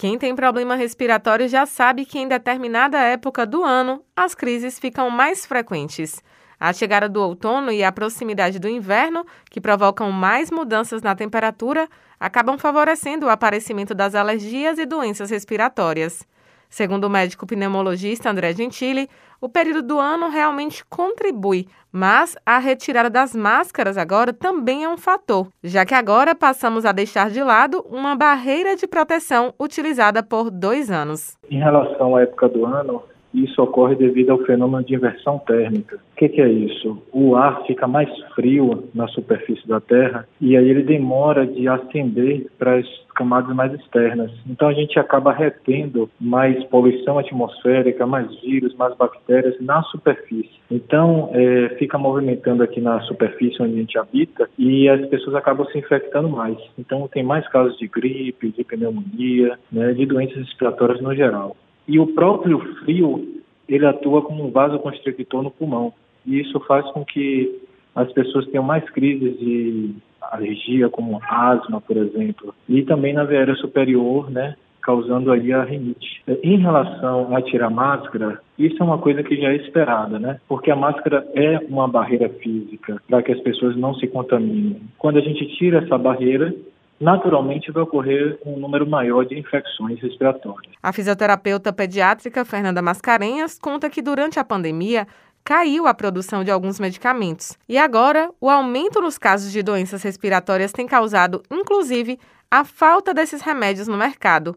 Quem tem problema respiratório já sabe que em determinada época do ano as crises ficam mais frequentes. A chegada do outono e a proximidade do inverno, que provocam mais mudanças na temperatura, acabam favorecendo o aparecimento das alergias e doenças respiratórias. Segundo o médico pneumologista André Gentili, o período do ano realmente contribui, mas a retirada das máscaras agora também é um fator, já que agora passamos a deixar de lado uma barreira de proteção utilizada por dois anos. Em relação à época do ano, isso ocorre devido ao fenômeno de inversão térmica. O que, que, é isso? O ar fica mais frio na superfície da Terra e aí ele demora de ascender para as camadas mais externas. Então a gente acaba retendo mais poluição atmosférica, mais vírus, mais bactérias na superfície. Então é, fica movimentando aqui na superfície onde a gente habita e as pessoas acabam se infectando mais. Então tem mais casos de gripe, de pneumonia, né, de doenças respiratórias no geral. E o próprio frio, ele atua como um vasoconstrictor no pulmão. E isso faz com que as pessoas tenham mais crises de alergia, como asma, por exemplo. E também na veia superior, né, causando aí a rinite. Em relação a tirar máscara, isso é uma coisa que já é esperada, né? Porque a máscara é uma barreira física para que as pessoas não se contaminem. Quando a gente tira essa barreira, naturalmente vai ocorrer um número maior de infecções respiratórias. A fisioterapeuta pediátrica Fernanda Mascarenhas conta que durante a pandemia caiu a produção de alguns medicamentos. E agora, o aumento nos casos de doenças respiratórias tem causado, inclusive, a falta desses remédios no mercado.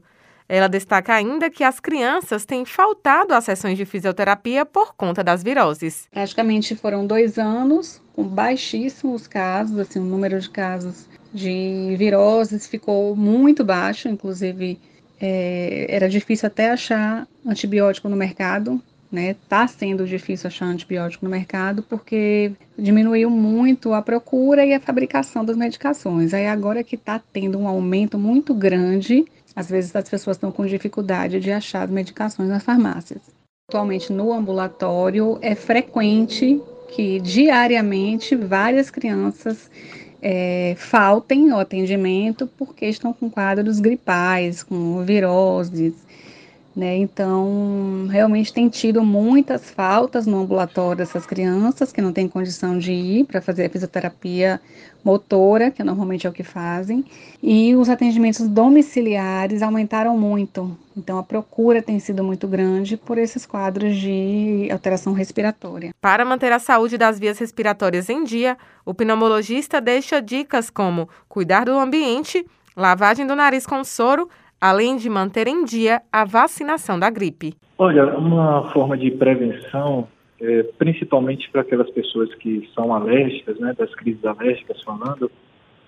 Ela destaca ainda que as crianças têm faltado às sessões de fisioterapia por conta das viroses. Praticamente foram dois anos com baixíssimos casos, assim, o número de casos de viroses ficou muito baixo, inclusive é, era difícil até achar antibiótico no mercado, né? Tá sendo difícil achar antibiótico no mercado porque diminuiu muito a procura e a fabricação das medicações. Aí agora que está tendo um aumento muito grande, às vezes as pessoas estão com dificuldade de achar as medicações nas farmácias. Atualmente no ambulatório é frequente que diariamente várias crianças é, faltem ao atendimento porque estão com quadros gripais, com viroses, né? Então, realmente tem tido muitas faltas no ambulatório dessas crianças que não têm condição de ir para fazer a fisioterapia motora, que normalmente é o que fazem, e os atendimentos domiciliares aumentaram muito. Então, a procura tem sido muito grande por esses quadros de alteração respiratória. Para manter a saúde das vias respiratórias em dia, o pneumologista deixa dicas como cuidar do ambiente, lavagem do nariz com soro além de manter em dia a vacinação da gripe. Olha, uma forma de prevenção, é, principalmente para aquelas pessoas que são alérgicas, né, das crises alérgicas falando,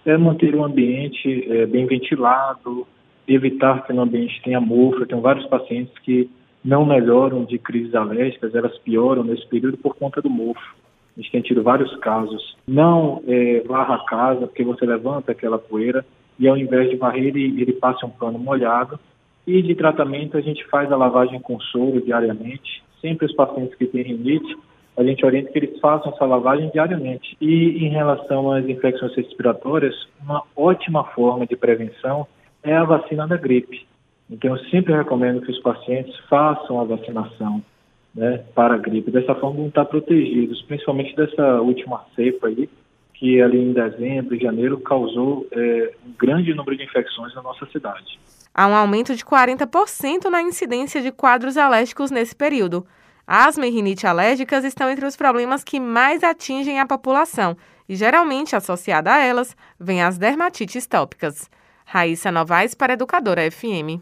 é manter o ambiente é, bem ventilado, evitar que no ambiente tenha mofo. Eu tenho vários pacientes que não melhoram de crises alérgicas, elas pioram nesse período por conta do mofo. A gente tem tido vários casos. Não é, varra a casa, porque você levanta aquela poeira e ao invés de varrer, ele, ele passa um pano molhado. E de tratamento, a gente faz a lavagem com soro diariamente. Sempre os pacientes que têm rinite, a gente orienta que eles façam essa lavagem diariamente. E em relação às infecções respiratórias, uma ótima forma de prevenção é a vacina da gripe. Então, eu sempre recomendo que os pacientes façam a vacinação né, para a gripe. Dessa forma, vão estar protegidos, principalmente dessa última cepa aí, que ali em dezembro e janeiro causou é, um grande número de infecções na nossa cidade. Há um aumento de 40% na incidência de quadros alérgicos nesse período. Asma e rinite alérgicas estão entre os problemas que mais atingem a população e, geralmente, associada a elas, vêm as dermatites tópicas. Raíssa Novaes para Educadora FM.